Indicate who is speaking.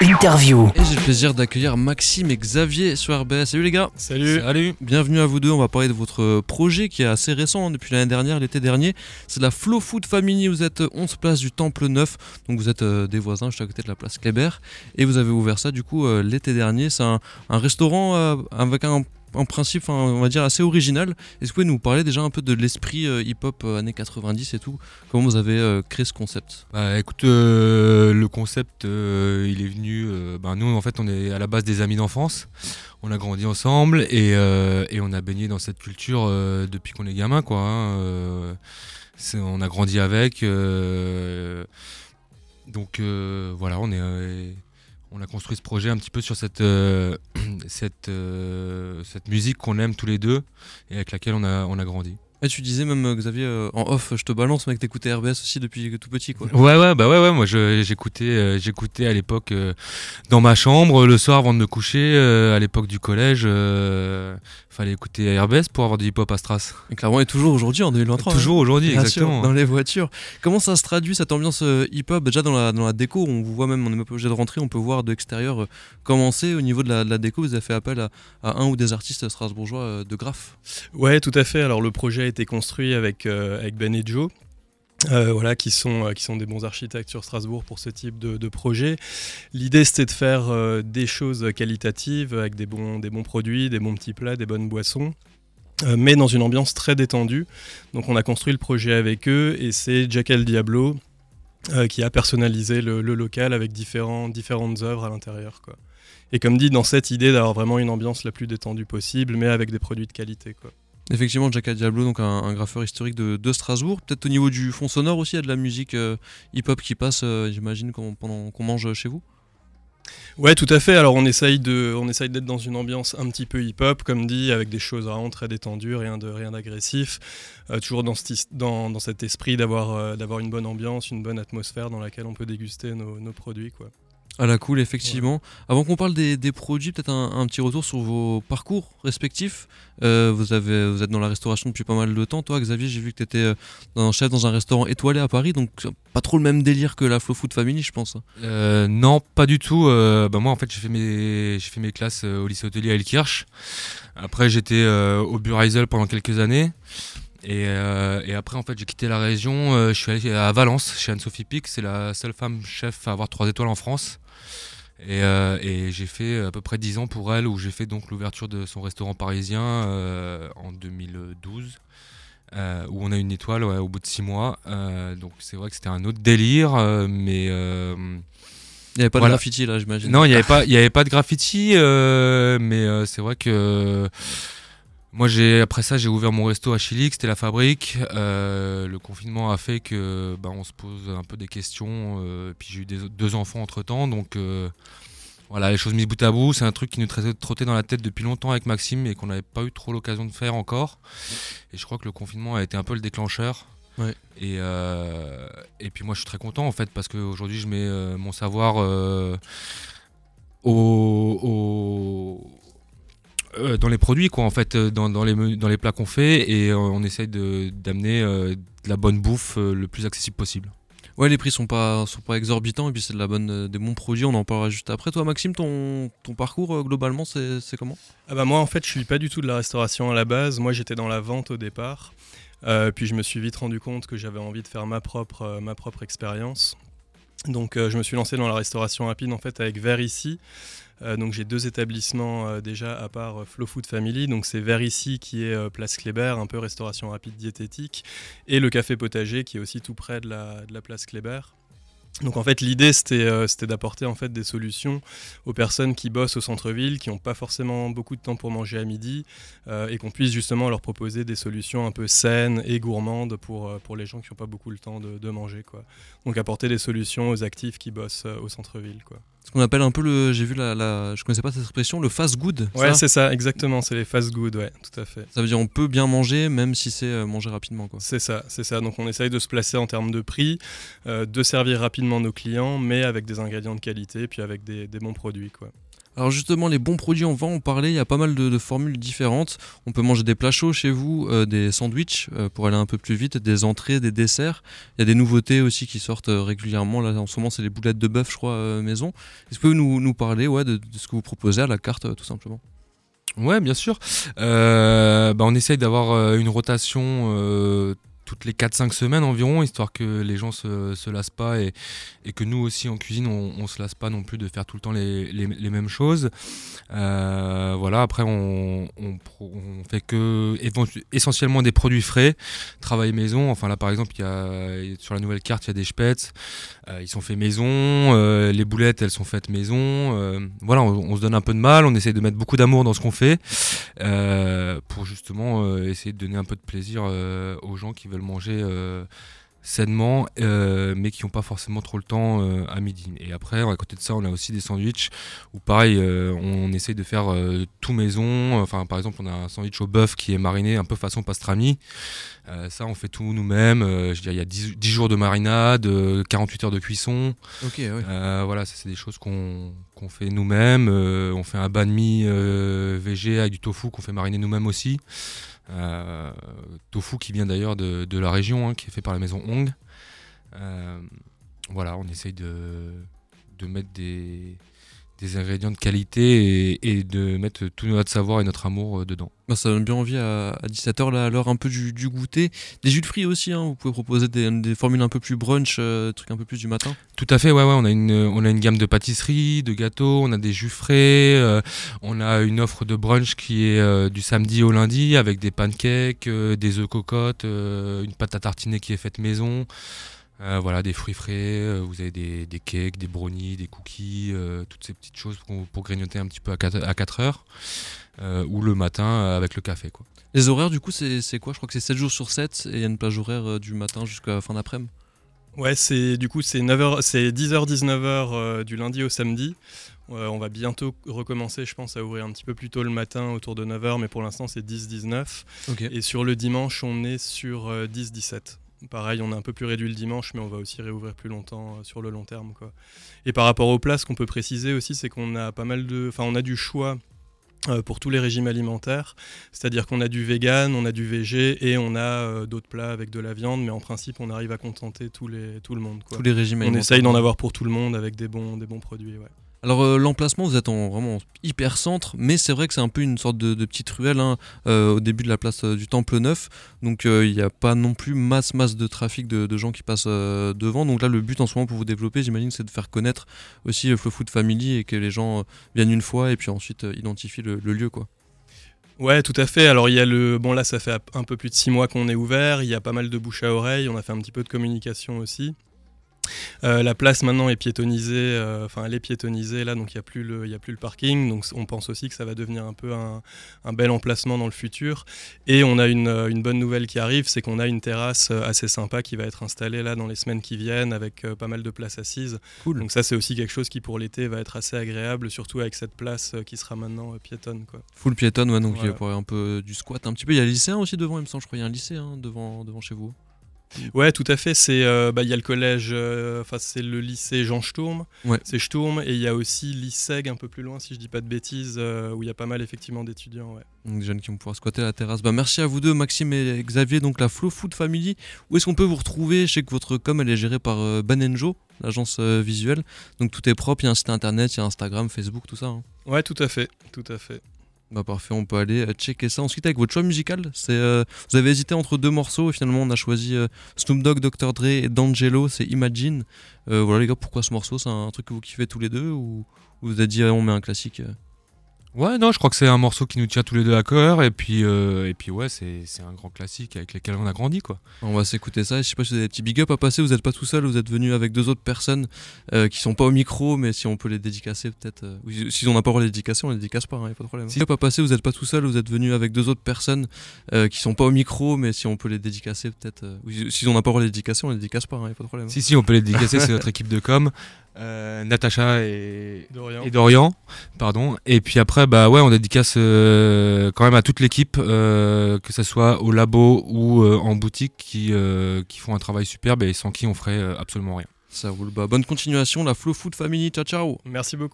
Speaker 1: Interview.
Speaker 2: Et j'ai le plaisir d'accueillir Maxime et Xavier sur RBS. Salut les gars
Speaker 3: Salut
Speaker 2: Salut Bienvenue à vous deux, on va parler de votre projet qui est assez récent hein, depuis l'année dernière, l'été dernier. C'est la Flow Food Family, vous êtes 11 places du Temple Neuf, donc vous êtes euh, des voisins, suis à côté de la place Kléber. Et vous avez ouvert ça du coup euh, l'été dernier, c'est un, un restaurant euh, avec un en principe, on va dire, assez original. Est-ce que vous pouvez nous parler déjà un peu de l'esprit euh, hip-hop euh, années 90 et tout? Comment vous avez euh, créé ce concept?
Speaker 3: Bah écoute, le concept, il est venu. bah, nous, en fait, on est à la base des amis d'enfance. On a grandi ensemble et, on a baigné dans cette culture depuis qu'on est gamin, quoi. hein, on a grandi avec. donc voilà, on est. on a construit ce projet un petit peu sur cette, euh, euh, cette musique qu'on aime tous les deux et avec laquelle on a grandi.
Speaker 2: Et tu disais même, euh, Xavier, euh, en off, je te balance, mec, t'écoutais RBS aussi depuis tout petit, quoi.
Speaker 3: Ouais ouais bah ouais ouais moi j'écoutais euh, j'écoutais à l'époque euh, dans ma chambre le soir avant de me coucher euh, à l'époque du collège euh, fallait écouter RBS pour avoir du hip hop à Stras.
Speaker 2: Et clairement, et toujours aujourd'hui, en 2023.
Speaker 3: Toujours aujourd'hui
Speaker 2: Bien sûr,
Speaker 3: exactement.
Speaker 2: dans les voitures. Comment ça se traduit cette ambiance euh, hip-hop? Déjà dans la, dans la déco, on vous voit même, on n'est même pas obligé de rentrer, on peut voir de l'extérieur euh, comment c'est. Au niveau de la, de la déco, vous avez fait appel à, à un ou des artistes strasbourgeois euh, de graphes.
Speaker 4: Ouais, tout à fait. Alors le projet été construit avec, euh, avec Ben et Joe. euh, voilà, qui sont, euh, qui sont des bons architectes sur Strasbourg pour ce type de, projet. L'idée, c'était de faire des choses qualitatives avec des bons, des bons produits, des bons petits plats, des bonnes boissons, mais dans une ambiance très détendue. Donc, on a construit le projet avec eux et c'est Jack El Diablo qui a personnalisé le, le local avec différents, différentes œuvres à l'intérieur. quoi. Et comme dit, dans cette idée d'avoir vraiment une ambiance la plus détendue possible, mais avec des produits de qualité. Quoi.
Speaker 2: Effectivement, Jack Diablo, donc un, graffeur historique de, Strasbourg. Peut-être au niveau du fond sonore aussi, il y a de la musique euh, hip-hop qui passe, euh, j'imagine, quand- pendant qu'on mange chez vous.
Speaker 4: Ouais, tout à fait. Alors on essaye d'être dans une ambiance un petit peu hip-hop, comme dit, avec des choses vraiment très détendues, rien de, rien d'agressif. Euh, toujours dans, cet esprit d'avoir, une bonne ambiance, une bonne atmosphère dans laquelle on peut déguster nos, produits.
Speaker 2: À la cool, effectivement. Avant qu'on parle des, des produits, peut-être un, un petit retour sur vos parcours respectifs. Euh, vous, avez, vous êtes dans la restauration depuis pas mal de temps. Toi, Xavier, j'ai vu que tu étais un chef dans un restaurant étoilé à Paris, donc euh, pas trop le même délire que la Flow Food Family, je pense.
Speaker 3: Euh, non, pas du tout. Euh, bah moi, en fait, j'ai fait mes, j'ai fait mes classes euh, au lycée hôtelier à Elkirch. Après, j'étais euh, au Bureisel pendant quelques années. Et, euh, et après, en fait, j'ai quitté la région. euh, je suis allé à Valence, chez Anne-Sophie Pic. C'est la seule femme chef à avoir trois étoiles en France. Et, euh, et j'ai fait à peu près 10 ans pour elle, où j'ai fait donc l'ouverture de son restaurant parisien en 2012. euh, où on a une étoile ouais, au bout de 6 mois. Donc c'est vrai que c'était un autre délire, mais
Speaker 2: Il n'y avait pas
Speaker 3: Voilà.
Speaker 2: de graffiti là, j'imagine.
Speaker 3: non, il n'y avait pas, il y avait pas de graffiti, euh, mais euh, c'est vrai que moi j'ai après ça j'ai ouvert mon resto à Chili, c'était la fabrique. Euh, le confinement a fait que bah, on se pose un peu des questions. euh, puis j'ai eu des, deux enfants entre temps, donc euh, voilà les choses mises bout à bout, c'est un truc qui nous trottait, dans la tête depuis longtemps avec Maxime et qu'on n'avait pas eu trop l'occasion de faire encore. Et je crois que le confinement a été un peu le déclencheur.
Speaker 2: Ouais.
Speaker 3: Et, et puis moi je suis très content en fait parce qu'aujourd'hui je mets mon savoir au, au- euh, dans les produits quoi en fait euh, dans, dans les menus- dans les plats qu'on fait et euh, on essaye de- d'amener euh, de la bonne bouffe euh, le plus accessible possible.
Speaker 2: Ouais, les prix sont pas, sont pas exorbitants et puis c'est de la bonne, des bons produits, on en parlera juste après. Toi, Maxime, ton, ton parcours euh, globalement, c'est c'est comment?
Speaker 4: Ah bah moi en fait je suis pas du tout de la restauration à la base, moi j'étais dans la vente au départ, Euh, puis je me suis vite rendu compte que j'avais envie de faire ma propre, euh, ma propre expérience. Donc euh, je me suis lancé dans la restauration rapide en fait avec Vers ici. Euh, donc j'ai deux établissements euh, déjà à part Flow Food Family, donc c'est Vers ici qui est place Kléber, un peu restauration rapide diététique, et le café potager qui est aussi tout près de la place Kléber. Donc en fait l'idée c'était euh, c'était d'apporter en fait des solutions aux personnes qui bossent au centre-ville, qui n'ont pas forcément beaucoup de temps pour manger à midi, euh, et qu'on puisse justement leur proposer des solutions un peu saines et gourmandes pour, euh, les gens qui n'ont pas beaucoup le temps de, manger. Quoi. Donc apporter des solutions aux actifs qui bossent au centre-ville.
Speaker 2: Ce qu'on appelle un peu le. J'ai vu la, la. Je connaissais pas cette expression, le fast good.
Speaker 4: Ouais, c'est ça, exactement, c'est les fast food, ouais, tout à fait.
Speaker 2: Ça veut dire on peut bien manger même si c'est euh, manger rapidement quoi.
Speaker 4: C'est ça, c'est ça. Donc on essaye de se placer en termes de prix, euh, de servir rapidement nos clients, mais avec des ingrédients de qualité, puis avec des, des bons produits. Quoi.
Speaker 2: Alors justement, les bons produits, on va en parler. Il y a pas mal de, formules différentes. On peut manger des plats chauds chez vous, euh, des sandwichs euh, pour aller un peu plus vite, des entrées, des desserts. Il y a des nouveautés aussi qui sortent euh, régulièrement. Là, en ce moment, c'est les boulettes de bœuf, je crois, maison. Est-ce que vous nous, nous parler ouais, de, ce que vous proposez à la carte, tout simplement?
Speaker 3: Ouais, bien sûr. bah, on essaye d'avoir une rotation toutes les 4-5 semaines environ, histoire que les gens se, se lassent pas et, que nous aussi en cuisine, on, on se lasse pas non plus de faire tout le temps les, les, mêmes choses. Euh, voilà, après, on, on, on, fait que essentiellement des produits frais, travail maison. Enfin, là, par exemple, y a, sur la nouvelle carte, il y a des spets, euh, ils sont faits maison, euh, les boulettes, elles sont faites maison. Euh, voilà, on, se donne un peu de mal, on essaie de mettre beaucoup d'amour dans ce qu'on fait pour justement essayer de donner un peu de plaisir aux gens qui veulent manger euh, sainement, euh, mais qui n'ont pas forcément trop le temps euh, à midi. Et après, à côté de ça, on a aussi des sandwichs où, pareil, on essaye de faire tout maison. Enfin, par exemple, on a un sandwich au bœuf qui est mariné un peu façon pastrami. ça, on fait tout nous-mêmes. je dirais, il y a 10, jours de marinade, 48 heures de cuisson.
Speaker 2: Ok,
Speaker 3: voilà, ça, c'est des choses qu'on fait nous-mêmes. on fait un banh mi VG avec du tofu qu'on fait mariner nous-mêmes aussi. Euh, tofu qui vient d'ailleurs de, la région, hein, qui est fait par la maison Hong. Euh, voilà, on essaye de, de mettre des, des ingrédients de qualité et, de mettre tout notre savoir et notre amour euh, dedans.
Speaker 2: Bah, ça donne bien envie à, 17h, là, à l'heure un peu du, du, goûter. Des jus de fruits aussi, hein, vous pouvez proposer des, des, formules un peu plus brunch, euh, trucs un peu plus du matin
Speaker 3: Tout à fait, ouais, ouais, on a une, on a une gamme de pâtisseries, de gâteaux, on a des jus frais, euh, on a une offre de brunch qui est du samedi au lundi avec des pancakes, des œufs cocottes, une pâte à tartiner qui est faite maison. Euh, voilà, des fruits frais, euh, vous avez des, des, cakes, des brownies, des cookies, euh, toutes ces petites choses pour, grignoter un petit peu à 4, à 4 heures, ou le matin avec le café. Quoi.
Speaker 2: Les horaires, du coup, c'est quoi? Je crois que c'est 7 jours sur 7 et il y a une plage horaire du matin jusqu'à la fin d'après-midi.
Speaker 4: Ouais, c'est du coup c'est 9h, c'est 10h 19h du lundi au samedi. on va bientôt recommencer, je pense, à ouvrir un petit peu plus tôt le matin, autour de 9h, mais pour l'instant c'est 10-19. Et sur le dimanche, on est sur 10-17. Pareil, on est un peu plus réduit le dimanche, mais on va aussi réouvrir plus longtemps euh, sur le long terme. Quoi. Et par rapport aux plats, ce qu'on peut préciser aussi, c'est qu'on a pas mal de, enfin, on a du choix euh, pour tous les régimes alimentaires, c'est-à-dire qu'on a du vegan, on a du VG et on a euh, d'autres plats avec de la viande, mais en principe, on arrive à contenter tous les, tout le monde. Quoi.
Speaker 2: Tous les régimes
Speaker 4: on essaye d'en avoir pour tout le monde avec des bons, des bons produits. Ouais.
Speaker 2: Alors euh, l'emplacement, vous êtes en vraiment hyper centre, mais c'est vrai que c'est un peu une sorte de, petite ruelle hein, euh, au début de la place euh, du Temple Neuf. Donc il n'y a pas non plus masse masse de trafic de, gens qui passent devant. Donc là, le but en ce moment pour vous développer, j'imagine, c'est de faire connaître aussi le Flow Food Family et que les gens viennent une fois et puis ensuite identifient le, lieu, quoi.
Speaker 4: Ouais, tout à fait. Alors il y a le bon là, ça fait un peu plus de six mois qu'on est ouvert. Il y a pas mal de bouche à oreille. On a fait un petit peu de communication aussi. Euh, la place maintenant est piétonnisée, euh, enfin elle est piétonnisée là, donc il n'y a, plus le, a plus le parking. Donc on pense aussi que ça va devenir un peu un, bel emplacement dans le futur. Et on a une, euh, une bonne nouvelle qui arrive, c'est qu'on a une terrasse assez sympa qui va être installée là dans les semaines qui viennent avec pas mal de places assises.
Speaker 2: Cool.
Speaker 4: Donc ça c'est aussi quelque chose qui pour l'été va être assez agréable, surtout avec cette place qui sera maintenant piétonne. Quoi.
Speaker 2: Full piétonne, ouais, donc il y a un peu du squat un petit peu. Il y a le lycée aussi devant, il me semble, je crois, il y a un lycée hein, devant, devant chez vous.
Speaker 4: Ouais, tout à fait. C'est, euh, bah, il y a le collège, euh, enfin c'est le lycée Jean Sturm. C'est Sturm et il y a aussi l'ISEG un peu plus loin, si je dis pas de bêtises, euh, où il y a pas mal effectivement d'étudiants. Ouais.
Speaker 2: des jeunes qui vont pouvoir squatter la terrasse. Bah, merci à vous deux, Maxime et Xavier. Donc la Flow Food Family. Où est-ce qu'on peut vous retrouver? Je sais que votre com elle est gérée par Banenjo, l'agence visuelle. Donc tout est propre. Il y a un site internet, il y a Instagram, Facebook, tout ça. Hein.
Speaker 4: Ouais, tout à fait, tout à fait.
Speaker 2: Bah parfait, on peut aller euh, checker ça. Ensuite, avec votre choix musical, c'est euh, vous avez hésité entre deux morceaux et finalement on a choisi euh, Snoop Dogg, Dr. Dre et D'Angelo, c'est Imagine. voilà les gars, pourquoi ce morceau? C'est un truc que vous kiffez tous les deux ou vous avez dit on met un classique
Speaker 3: Ouais, non, je crois que c'est un morceau qui nous tient tous les deux à cœur. Et puis, euh, et puis ouais, c'est, un grand classique avec lequel on a grandi. quoi.
Speaker 2: On va s'écouter ça. Je sais pas si vous avez des petits big up à passer. Vous n'êtes pas tout seul, vous êtes venu avec deux autres personnes euh, qui sont pas au micro, mais si on peut les dédicacer, peut-être. Euh, si on n'a pas le les dédicacer, on les dédicace pas, il hein, a pas de problème. Si pas passer, vous n'êtes pas tout seul, vous êtes venu avec deux autres personnes qui sont pas au micro, mais si on peut les dédicacer, peut-être. si on n'a pas le les dédicacer, on les dédicace pas, il hein, a pas de problème.
Speaker 3: Si, si, on peut les dédicacer, c'est notre équipe de com. Euh, Natacha et Dorian. pardon. Et puis après, bah ouais, on dédicace euh, quand même à toute l'équipe, euh, que ce soit au labo ou en boutique, qui, qui font un travail superbe et sans qui on ferait absolument rien.
Speaker 2: Ça roule. Bah, bonne continuation, la Flow Food Family. Ciao, ciao.
Speaker 4: Merci beaucoup.